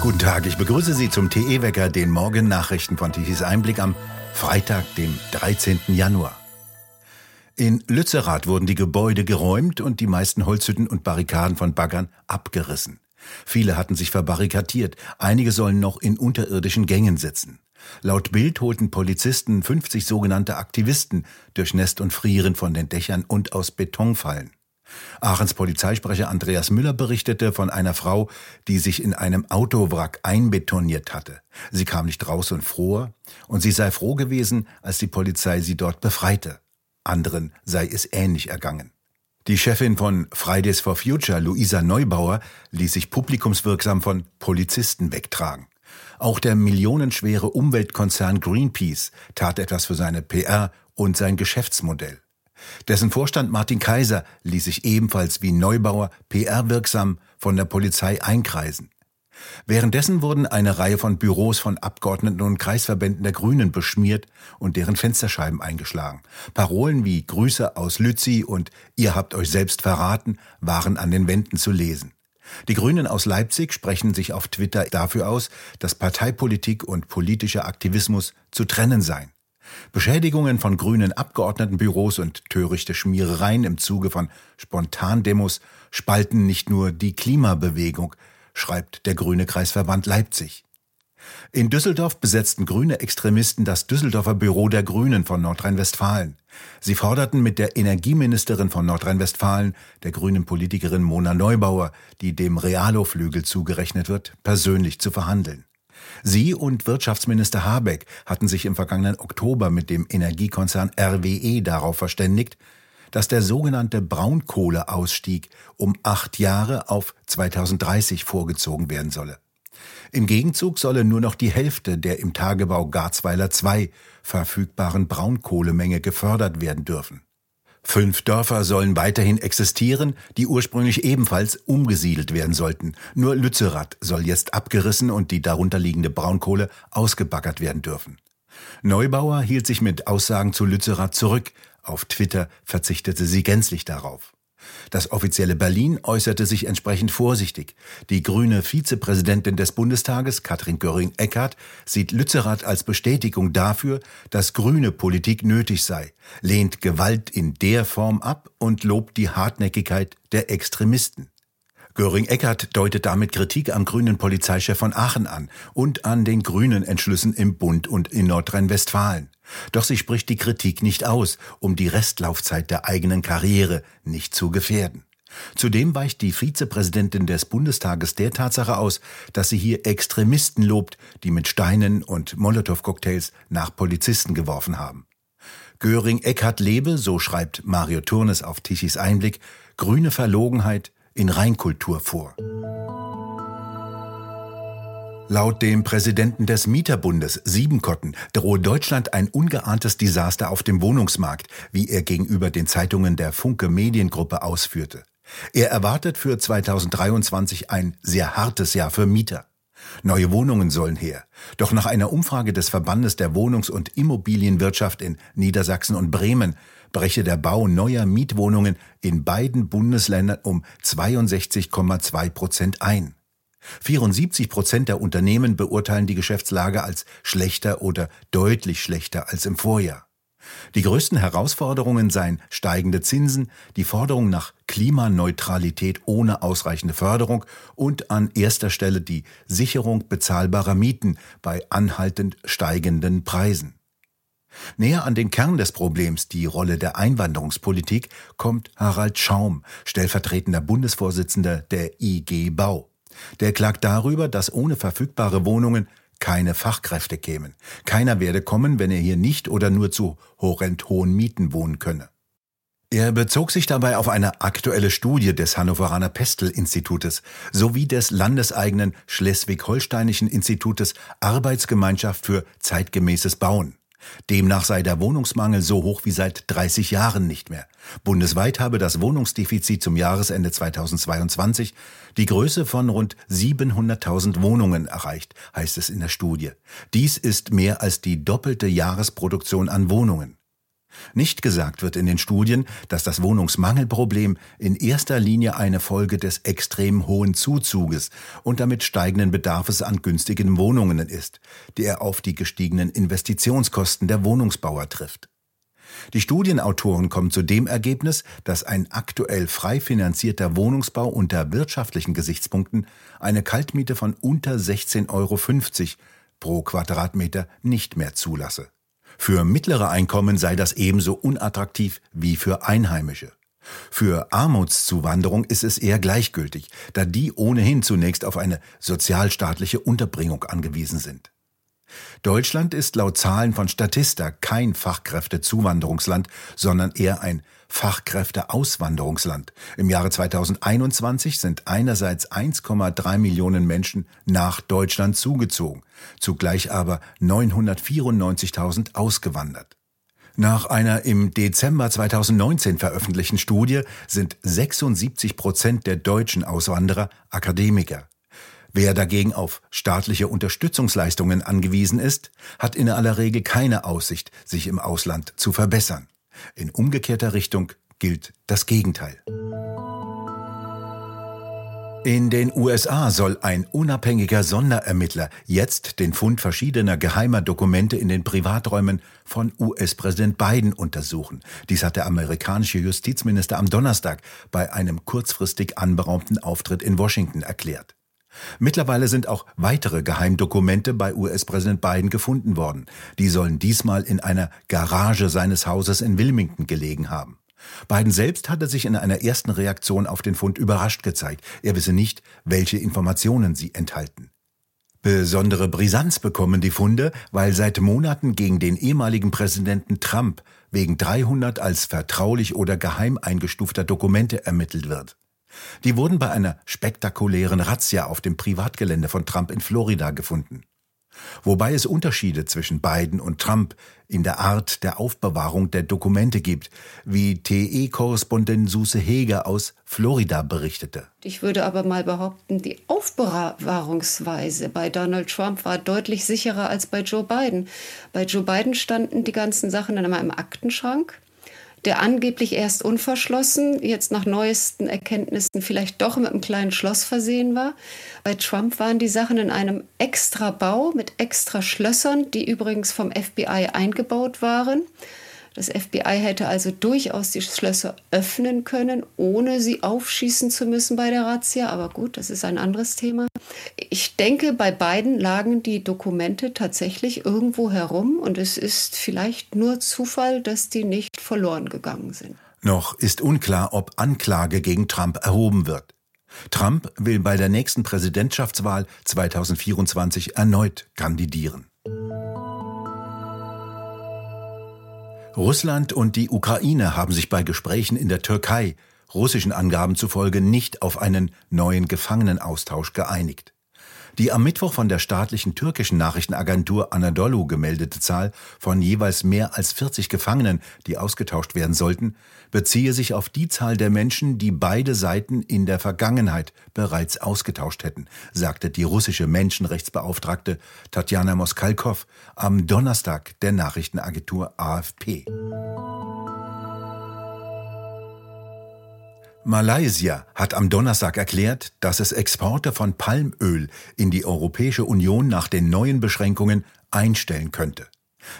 Guten Tag, ich begrüße Sie zum TE-Wecker, den Morgen-Nachrichten von Tichys Einblick am Freitag, dem 13. Januar. In Lützerath wurden die Gebäude geräumt und die meisten Holzhütten und Barrikaden von Baggern abgerissen. Viele hatten sich verbarrikadiert, einige sollen noch in unterirdischen Gängen sitzen. Laut Bild holten Polizisten 50 sogenannte Aktivisten durch Nest und Frieren von den Dächern und aus Betonfallen. Aachens Polizeisprecher Andreas Müller berichtete von einer Frau, die sich in einem Autowrack einbetoniert hatte. Sie kam nicht raus und fror, und sie sei froh gewesen, als die Polizei sie dort befreite. Anderen sei es ähnlich ergangen. Die Chefin von Fridays for Future, Luisa Neubauer, ließ sich publikumswirksam von Polizisten wegtragen. Auch der millionenschwere Umweltkonzern Greenpeace tat etwas für seine PR und sein Geschäftsmodell. Dessen Vorstand Martin Kaiser ließ sich ebenfalls wie Neubauer PR-wirksam von der Polizei einkreisen. Währenddessen wurden eine Reihe von Büros von Abgeordneten und Kreisverbänden der Grünen beschmiert und deren Fensterscheiben eingeschlagen. Parolen wie Grüße aus Lützi und Ihr habt euch selbst verraten waren an den Wänden zu lesen. Die Grünen aus Leipzig sprechen sich auf Twitter dafür aus, dass Parteipolitik und politischer Aktivismus zu trennen seien. Beschädigungen von grünen Abgeordnetenbüros und törichte Schmierereien im Zuge von Spontandemos spalten nicht nur die Klimabewegung, schreibt der Grüne Kreisverband Leipzig. In Düsseldorf besetzten grüne Extremisten das Düsseldorfer Büro der Grünen von Nordrhein-Westfalen. Sie forderten mit der Energieministerin von Nordrhein-Westfalen, der grünen Politikerin Mona Neubauer, die dem Realo-Flügel zugerechnet wird, persönlich zu verhandeln. Sie und Wirtschaftsminister Habeck hatten sich im vergangenen Oktober mit dem Energiekonzern RWE darauf verständigt, dass der sogenannte Braunkohleausstieg um acht Jahre auf 2030 vorgezogen werden solle. Im Gegenzug solle nur noch die Hälfte der im Tagebau Garzweiler II verfügbaren Braunkohlemenge gefördert werden dürfen. Fünf Dörfer sollen weiterhin existieren, die ursprünglich ebenfalls umgesiedelt werden sollten. Nur Lützerath soll jetzt abgerissen und die darunterliegende Braunkohle ausgebaggert werden dürfen. Neubauer hielt sich mit Aussagen zu Lützerath zurück. Auf Twitter verzichtete sie gänzlich darauf. Das offizielle Berlin äußerte sich entsprechend vorsichtig. Die grüne Vizepräsidentin des Bundestages, Katrin Göring-Eckardt, sieht Lützerath als Bestätigung dafür, dass grüne Politik nötig sei, lehnt Gewalt in der Form ab und lobt die Hartnäckigkeit der Extremisten. Göring-Eckardt deutet damit Kritik am grünen Polizeichef von Aachen an und an den grünen Entschlüssen im Bund und in Nordrhein-Westfalen. Doch sie spricht die Kritik nicht aus, um die Restlaufzeit der eigenen Karriere nicht zu gefährden. Zudem weicht die Vizepräsidentin des Bundestages der Tatsache aus, dass sie hier Extremisten lobt, die mit Steinen und Molotow-Cocktails nach Polizisten geworfen haben. Göring-Eckardt lebe, so schreibt Mario Turnes auf Tichys Einblick, grüne Verlogenheit in Reinkultur vor. Laut dem Präsidenten des Mieterbundes Siebenkotten drohe Deutschland ein ungeahntes Desaster auf dem Wohnungsmarkt, wie er gegenüber den Zeitungen der Funke Mediengruppe ausführte. Er erwartet für 2023 ein sehr hartes Jahr für Mieter. Neue Wohnungen sollen her. Doch nach einer Umfrage des Verbandes der Wohnungs- und Immobilienwirtschaft in Niedersachsen und Bremen breche der Bau neuer Mietwohnungen in beiden Bundesländern um 62,2 Prozent ein. 74 Prozent der Unternehmen beurteilen die Geschäftslage als schlechter oder deutlich schlechter als im Vorjahr. Die größten Herausforderungen seien steigende Zinsen, die Forderung nach Klimaneutralität ohne ausreichende Förderung und an erster Stelle die Sicherung bezahlbarer Mieten bei anhaltend steigenden Preisen. Näher an den Kern des Problems, die Rolle der Einwanderungspolitik, kommt Harald Schaum, stellvertretender Bundesvorsitzender der IG Bau. Der klagt darüber, dass ohne verfügbare Wohnungen keine Fachkräfte kämen. Keiner werde kommen, wenn er hier nicht oder nur zu horrend hohen Mieten wohnen könne. Er bezog sich dabei auf eine aktuelle Studie des Hannoveraner Pestel-Institutes sowie des landeseigenen Schleswig-Holsteinischen Institutes Arbeitsgemeinschaft für zeitgemäßes Bauen. Demnach sei der Wohnungsmangel so hoch wie seit 30 Jahren nicht mehr. Bundesweit habe das Wohnungsdefizit zum Jahresende 2022 die Größe von rund 700.000 Wohnungen erreicht, heißt es in der Studie. Dies ist mehr als die doppelte Jahresproduktion an Wohnungen. Nicht gesagt wird in den Studien, dass das Wohnungsmangelproblem in erster Linie eine Folge des extrem hohen Zuzuges und damit steigenden Bedarfes an günstigen Wohnungen ist, der auf die gestiegenen Investitionskosten der Wohnungsbauer trifft. Die Studienautoren kommen zu dem Ergebnis, dass ein aktuell frei finanzierter Wohnungsbau unter wirtschaftlichen Gesichtspunkten eine Kaltmiete von unter 16,50 Euro pro Quadratmeter nicht mehr zulasse. Für mittlere Einkommen sei das ebenso unattraktiv wie für Einheimische. Für Armutszuwanderung ist es eher gleichgültig, da die ohnehin zunächst auf eine sozialstaatliche Unterbringung angewiesen sind. Deutschland ist laut Zahlen von Statista kein Fachkräftezuwanderungsland, sondern eher ein Fachkräfteauswanderungsland. Im Jahre 2021 sind einerseits 1,3 Millionen Menschen nach Deutschland zugezogen, zugleich aber 994.000 ausgewandert. Nach einer im Dezember 2019 veröffentlichten Studie sind 76 Prozent der deutschen Auswanderer Akademiker. Wer dagegen auf staatliche Unterstützungsleistungen angewiesen ist, hat in aller Regel keine Aussicht, sich im Ausland zu verbessern. In umgekehrter Richtung gilt das Gegenteil. In den USA soll ein unabhängiger Sonderermittler jetzt den Fund verschiedener geheimer Dokumente in den Privaträumen von US-Präsident Biden untersuchen. Dies hat der amerikanische Justizminister am Donnerstag bei einem kurzfristig anberaumten Auftritt in Washington erklärt. Mittlerweile sind auch weitere Geheimdokumente bei US-Präsident Biden gefunden worden. Die sollen diesmal in einer Garage seines Hauses in Wilmington gelegen haben. Biden selbst hatte sich in einer ersten Reaktion auf den Fund überrascht gezeigt. Er wisse nicht, welche Informationen sie enthalten. Besondere Brisanz bekommen die Funde, weil seit Monaten gegen den ehemaligen Präsidenten Trump wegen 300 als vertraulich oder geheim eingestufter Dokumente ermittelt wird. Die wurden bei einer spektakulären Razzia auf dem Privatgelände von Trump in Florida gefunden. Wobei es Unterschiede zwischen Biden und Trump in der Art der Aufbewahrung der Dokumente gibt, wie TE-Korrespondent Suse Heger aus Florida berichtete. Ich würde aber mal behaupten, die Aufbewahrungsweise bei Donald Trump war deutlich sicherer als bei Joe Biden. Bei Joe Biden standen die ganzen Sachen dann immer im Aktenschrank der angeblich erst unverschlossen, jetzt nach neuesten Erkenntnissen vielleicht doch mit einem kleinen Schloss versehen war. Bei Trump waren die Sachen in einem extra Bau mit extra Schlössern, die übrigens vom FBI eingebaut waren. Das FBI hätte also durchaus die Schlösser öffnen können, ohne sie aufschießen zu müssen bei der Razzia. Aber gut, das ist ein anderes Thema. Ich denke, bei beiden lagen die Dokumente tatsächlich irgendwo herum und es ist vielleicht nur Zufall, dass die nicht verloren gegangen sind. Noch ist unklar, ob Anklage gegen Trump erhoben wird. Trump will bei der nächsten Präsidentschaftswahl 2024 erneut kandidieren. Russland und die Ukraine haben sich bei Gesprächen in der Türkei russischen Angaben zufolge nicht auf einen neuen Gefangenenaustausch geeinigt. Die am Mittwoch von der staatlichen türkischen Nachrichtenagentur Anadolu gemeldete Zahl von jeweils mehr als 40 Gefangenen, die ausgetauscht werden sollten, beziehe sich auf die Zahl der Menschen, die beide Seiten in der Vergangenheit bereits ausgetauscht hätten, sagte die russische Menschenrechtsbeauftragte Tatjana Moskalkow am Donnerstag der Nachrichtenagentur AFP. Malaysia hat am Donnerstag erklärt, dass es Exporte von Palmöl in die Europäische Union nach den neuen Beschränkungen einstellen könnte.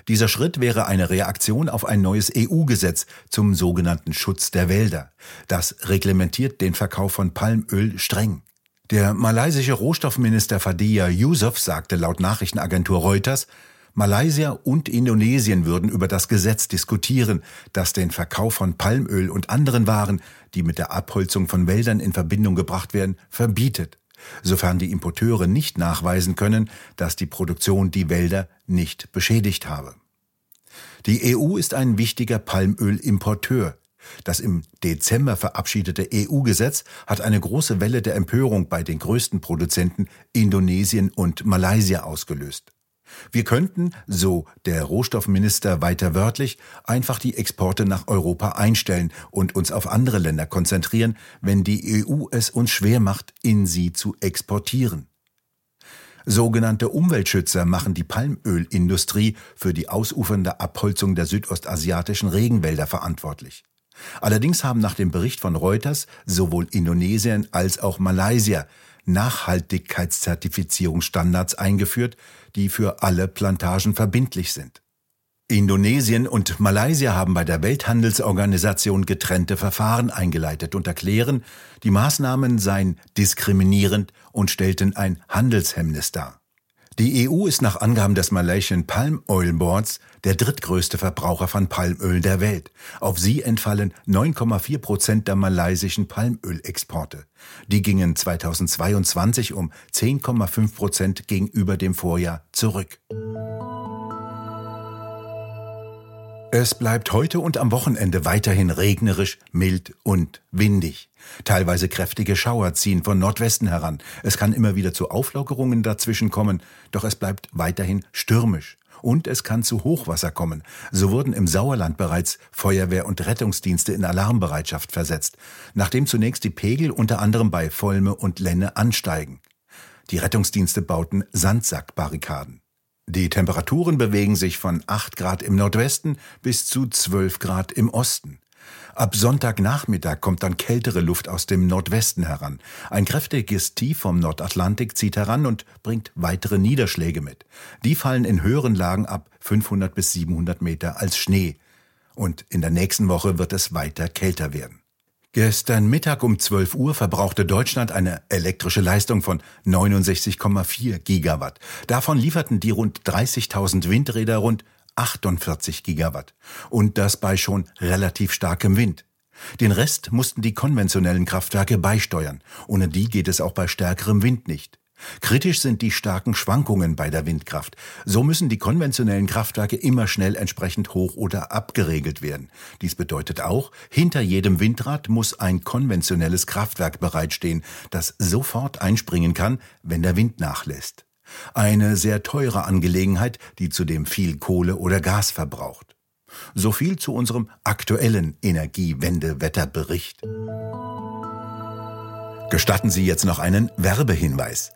Dieser Schritt wäre eine Reaktion auf ein neues EU-Gesetz zum sogenannten Schutz der Wälder. Das reglementiert den Verkauf von Palmöl streng. Der malaysische Rohstoffminister Fadiyah Yusuf sagte laut Nachrichtenagentur Reuters, Malaysia und Indonesien würden über das Gesetz diskutieren, das den Verkauf von Palmöl und anderen Waren, die mit der Abholzung von Wäldern in Verbindung gebracht werden, verbietet, sofern die Importeure nicht nachweisen können, dass die Produktion die Wälder nicht beschädigt habe. Die EU ist ein wichtiger Palmölimporteur. Das im Dezember verabschiedete EU-Gesetz hat eine große Welle der Empörung bei den größten Produzenten Indonesien und Malaysia ausgelöst. Wir könnten, so der Rohstoffminister weiter wörtlich, einfach die Exporte nach Europa einstellen und uns auf andere Länder konzentrieren, wenn die EU es uns schwer macht, in sie zu exportieren. Sogenannte Umweltschützer machen die Palmölindustrie für die ausufernde Abholzung der südostasiatischen Regenwälder verantwortlich. Allerdings haben nach dem Bericht von Reuters sowohl Indonesien als auch Malaysia Nachhaltigkeitszertifizierungsstandards eingeführt, die für alle Plantagen verbindlich sind. Indonesien und Malaysia haben bei der Welthandelsorganisation getrennte Verfahren eingeleitet und erklären, die Maßnahmen seien diskriminierend und stellten ein Handelshemmnis dar. Die EU ist nach Angaben des Malaysian Palm Oil Boards der drittgrößte Verbraucher von Palmöl der Welt. Auf sie entfallen 9,4 Prozent der malaysischen Palmölexporte. Die gingen 2022 um 10,5 Prozent gegenüber dem Vorjahr zurück. Es bleibt heute und am Wochenende weiterhin regnerisch, mild und windig. Teilweise kräftige Schauer ziehen von Nordwesten heran. Es kann immer wieder zu Auflockerungen dazwischen kommen, doch es bleibt weiterhin stürmisch. Und es kann zu Hochwasser kommen. So wurden im Sauerland bereits Feuerwehr und Rettungsdienste in Alarmbereitschaft versetzt, nachdem zunächst die Pegel unter anderem bei Volme und Lenne ansteigen. Die Rettungsdienste bauten Sandsackbarrikaden. Die Temperaturen bewegen sich von 8 Grad im Nordwesten bis zu 12 Grad im Osten. Ab Sonntagnachmittag kommt dann kältere Luft aus dem Nordwesten heran. Ein kräftiges Tief vom Nordatlantik zieht heran und bringt weitere Niederschläge mit. Die fallen in höheren Lagen ab 500 bis 700 Meter als Schnee. Und in der nächsten Woche wird es weiter kälter werden. Gestern Mittag um 12 Uhr verbrauchte Deutschland eine elektrische Leistung von 69,4 Gigawatt. Davon lieferten die rund 30.000 Windräder rund 48 Gigawatt. Und das bei schon relativ starkem Wind. Den Rest mussten die konventionellen Kraftwerke beisteuern. Ohne die geht es auch bei stärkerem Wind nicht. Kritisch sind die starken Schwankungen bei der Windkraft. So müssen die konventionellen Kraftwerke immer schnell entsprechend hoch oder abgeregelt werden. Dies bedeutet auch, hinter jedem Windrad muss ein konventionelles Kraftwerk bereitstehen, das sofort einspringen kann, wenn der Wind nachlässt. Eine sehr teure Angelegenheit, die zudem viel Kohle oder Gas verbraucht. So viel zu unserem aktuellen Energiewendewetterbericht. Gestatten Sie jetzt noch einen Werbehinweis.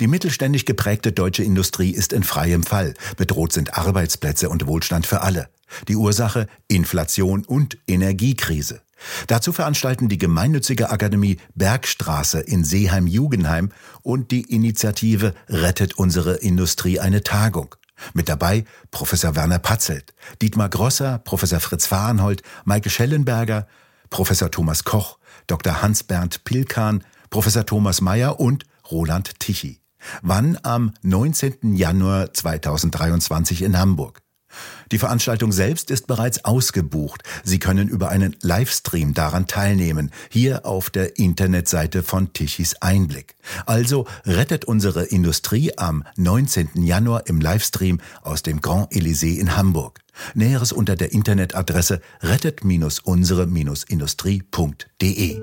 Die mittelständig geprägte deutsche Industrie ist in freiem Fall. Bedroht sind Arbeitsplätze und Wohlstand für alle. Die Ursache Inflation und Energiekrise. Dazu veranstalten die gemeinnützige Akademie Bergstraße in Seeheim-Jugenheim und die Initiative Rettet unsere Industrie eine Tagung. Mit dabei Professor Werner Patzelt, Dietmar Grosser, Professor Fritz Fahrenhold, Maike Schellenberger, Professor Thomas Koch, Dr. Hans-Bernd Pilkan, Professor Thomas Mayer und Roland Tichy. Wann? Am 19. Januar 2023 in Hamburg. Die Veranstaltung selbst ist bereits ausgebucht. Sie können über einen Livestream daran teilnehmen, hier auf der Internetseite von Tichys Einblick. Also rettet unsere Industrie am 19. Januar im Livestream aus dem Grand Elysée in Hamburg. Näheres unter der Internetadresse rettet-unsere-industrie.de.